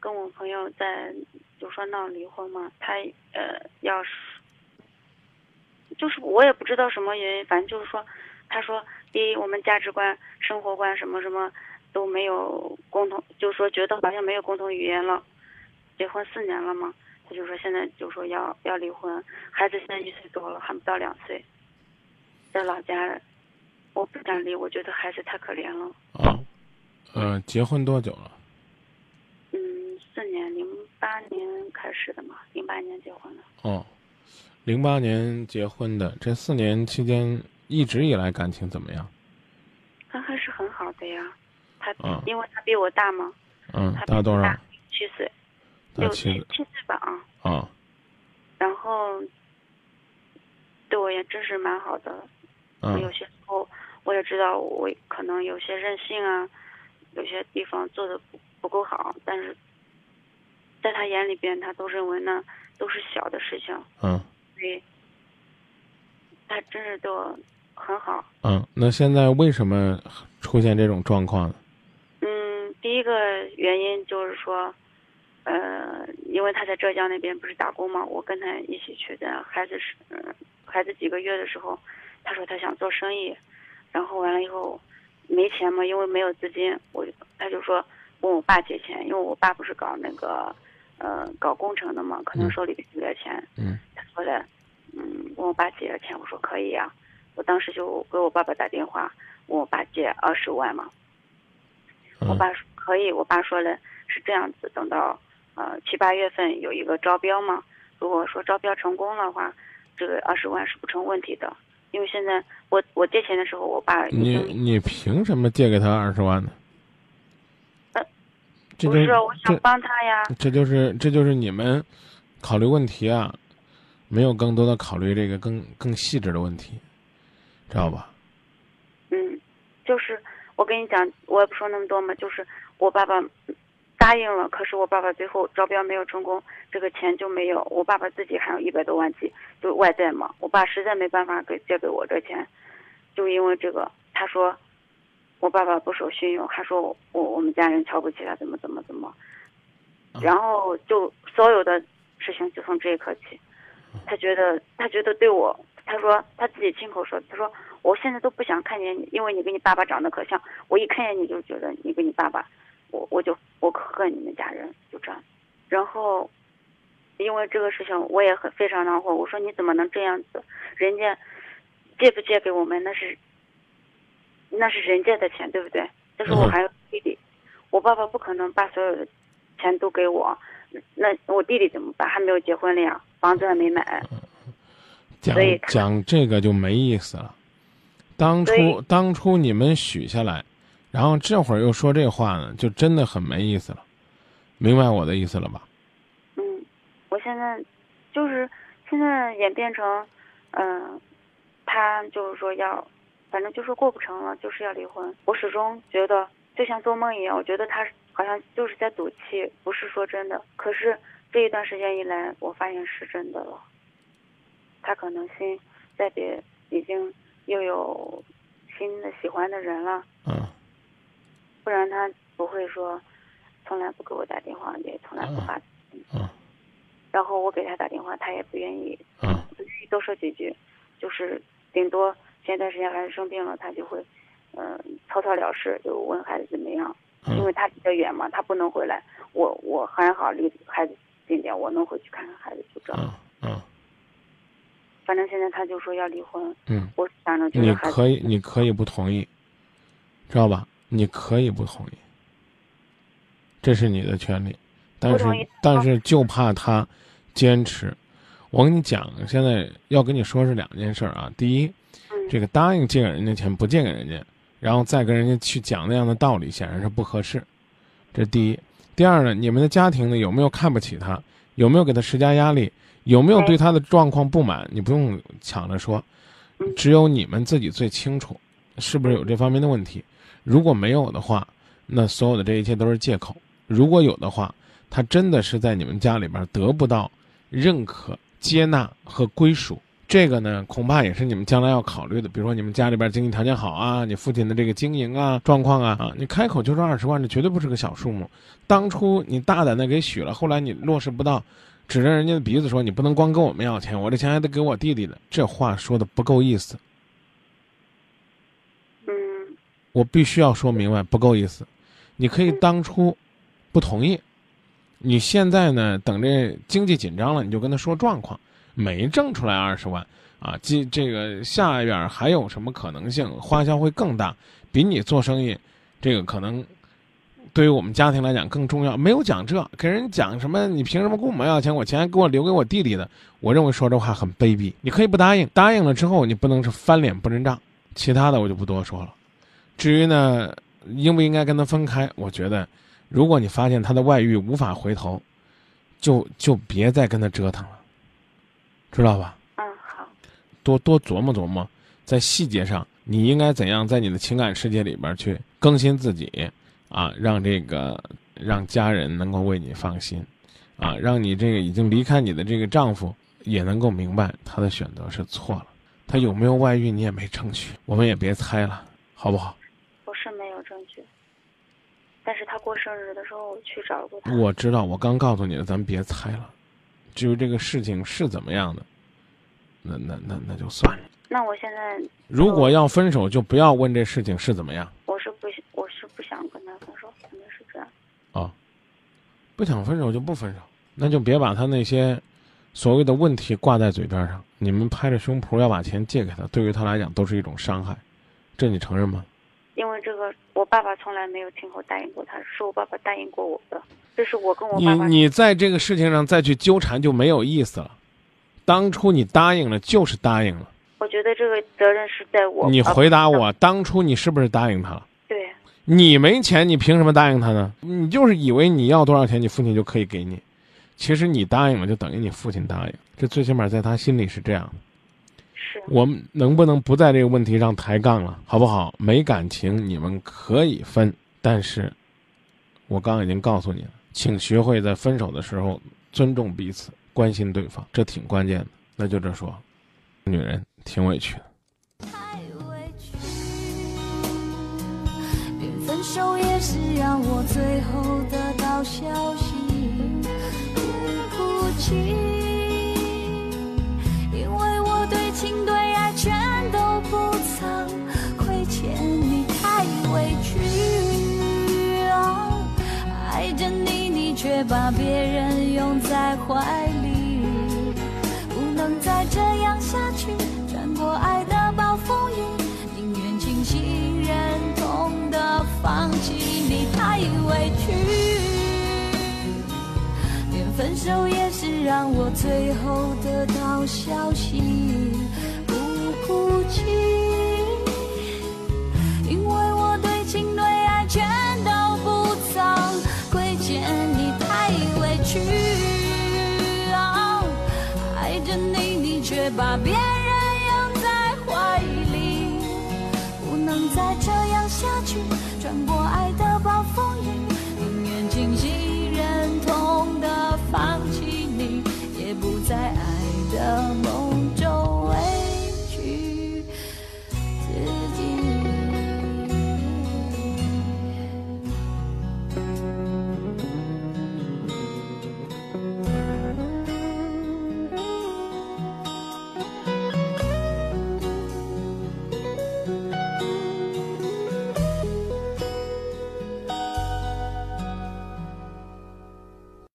跟我朋友在就说闹离婚嘛，他呃要是就是我也不知道什么原因，反正就是说，他说第一我们价值观、生活观什么什么都没有共同，就是说觉得好像没有共同语言了。结婚四年了嘛，他就说现在就说要要离婚，孩子现在一岁多了，还不到两岁，在老家，我不想离，我觉得孩子太可怜了。啊，呃，结婚多久了？嗯，四年，零八年开始的嘛，零八年结婚的。哦，零八年结婚的，这四年期间一直以来感情怎么样？他还是很好的呀，他、嗯因为他比我大嘛，嗯他，比大多少？七岁，六七大七岁七岁吧啊。啊，然后对我也真是蛮好的。我有嗯些时候我也知道我可能有些任性啊，有些地方做的不不够好，但是在他眼里边，他都认为那都是小的事情，嗯所以他真是对我很好。嗯，那现在为什么出现这种状况呢？嗯，第一个原因就是说，呃，因为他在浙江那边不是打工嘛，我跟他一起去的。孩子是，嗯、孩子几个月的时候，他说他想做生意，然后完了以后没钱嘛，因为没有资金，我就他就说问我爸借钱，因为我爸不是搞那个，呃，搞工程的嘛，可能嗯手里有点钱。嗯他说的，嗯，问我爸借点钱，我说可以呀、我当时就给我爸爸打电话，问我爸借二十万嘛。我嗯爸说可以，我爸说了是这样子，等到呃七八月份有一个招标嘛，如果说招标成功的话，这个二十万是不成问题的。因为现在我我借钱的时候，我爸你你凭什么借给他二十万呢？呃这就是我想帮他呀。这就是这就是你们考虑问题啊，没有更多的考虑这个更更细致的问题，知道吧？嗯，就是我跟你讲，我也不说那么多嘛，就是我爸爸答应了，可是我爸爸最后招标没有成功，这个钱就没有。我爸爸自己还有一百多万几，就外债嘛。我爸实在没办法给借给我这钱，就因为这个，他说我爸爸不守信用，还说我我我们家人瞧不起他，怎么怎么怎么，然后就所有的事情就从这一刻起，他觉得他觉得对我，他说他自己亲口说，他说我现在都不想看见你，因为你跟你爸爸长得可像，我一看见你就觉得你跟你爸爸，我我就我可恨你们家人，就这样。然后，因为这个事情我也很非常恼火，我说你怎么能这样子？人家借不借给我们那是那是人家的钱，对不对？但是我嗯还有弟弟，我爸爸不可能把所有的钱都给我，那我弟弟怎么办？还没有结婚了呀，房子还没买。讲讲这个就没意思了。当初当初你们许下来，然后这会儿又说这话呢，就真的很没意思了。明白我的意思了吧？嗯，我现在就是现在演变成，嗯、他就是说要，反正就是过不成了，就是要离婚。我始终觉得就像做梦一样，我觉得他好像就是在赌气，不是说真的。可是这一段时间以来，我发现是真的了。他可能心在别已经又有新的喜欢的人了，嗯不然他不会说从来不给我打电话，也从来不发嗯然后我给他打电话，他也不愿意，嗯不愿意多说几句，就是顶多前段时间孩子生病了，他就会，嗯、草草了事，就问孩子怎么样，因为嗯他比较远嘛，他不能回来，我我还好离孩子近点，我能回去看看孩子，就这样。嗯嗯反正现在他就说要离婚，嗯，我想着就你可以你可以不同意，知道吧？你可以不同意，这是你的权利，但是但是就怕他坚持。我跟你讲，现在要跟你说是两件事儿啊。第一，嗯这个答应借给人家钱不借给人家，然后再跟人家去讲那样的道理，显然是不合适。这是第一。第二呢，你们的家庭呢有没有看不起他？有没有给他施加压力？有没有对他的状况不满？你不用抢着说，只有你们自己最清楚，是不是有这方面的问题？如果没有的话，那所有的这一切都是借口；如果有的话，他真的是在你们家里边得不到认可、接纳和归属，这个呢，恐怕也是你们将来要考虑的。比如说，你们家里边经济条件好啊，你父亲的这个经营啊状况啊啊，你开口就是二十万，这绝对不是个小数目。当初你大胆的给许了，后来你落实不到，指着人家的鼻子说你不能光跟我们要钱，我这钱还得给我弟弟的，这话说的不够意思。嗯我必须要说明白，不够意思。你可以当初不同意，你现在呢，等这经济紧张了，你就跟他说状况。没挣出来二十万啊，这这个下边还有什么可能性？花销会更大，比你做生意，这个可能对于我们家庭来讲更重要。没有讲这，跟人讲什么？你凭什么跟我们要钱？我钱还给我留给我弟弟的。我认为说这话很卑鄙。你可以不答应，答应了之后你不能是翻脸不认账。其他的我就不多说了。至于呢，应不应该跟他分开？我觉得，如果你发现他的外遇无法回头，就就别再跟他折腾了。知道吧？嗯，好。多多琢磨琢磨，在细节上，你应该怎样在你的情感世界里边去更新自己，啊，让这个让家人能够为你放心，啊，让你这个已经离开你的这个丈夫也能够明白他的选择是错了。他有没有外遇，你也没证据，我们也别猜了，好不好？我是没有证据，但是他过生日的时候我去找过他。我知道，我刚告诉你了，咱们别猜了。至于这个事情是怎么样的，那那那那就算了。那我现在如果要分手，就不要问这事情是怎么样。我是不我是不想跟他分手，肯定是这样。啊，不想分手就不分手，那就别把他那些所谓的问题挂在嘴边上。你们拍着胸脯要把钱借给他，对于他来讲都是一种伤害，这你承认吗？这个，我爸爸从来没有亲口答应过他，是我爸爸答应过我的。这是我跟我爸爸。你你在这个事情上再去纠缠就没有意思了。当初你答应了就是答应了。我觉得这个责任是在我。你回答我，当初你是不是答应他了？对。你没钱，你凭什么答应他呢？你就是以为你要多少钱，你父亲就可以给你。其实你答应了，就等于你父亲答应。这最起码在他心里是这样的。是。我们能不能不在这个问题上抬杠了，好不好？没感情，你们可以分，但是，我刚刚已经告诉你了。请学会在分手的时候尊重彼此，关心对方，这挺关键的。那就这说，女人挺委屈的。太委屈，连分手也是让我最后得到消息，不哭泣，把别人拥在怀里，不能再这样下去。穿过爱的暴风雨，宁愿清醒忍痛的放弃。你太委屈，连分手也是让我最后得到消息，不哭泣。把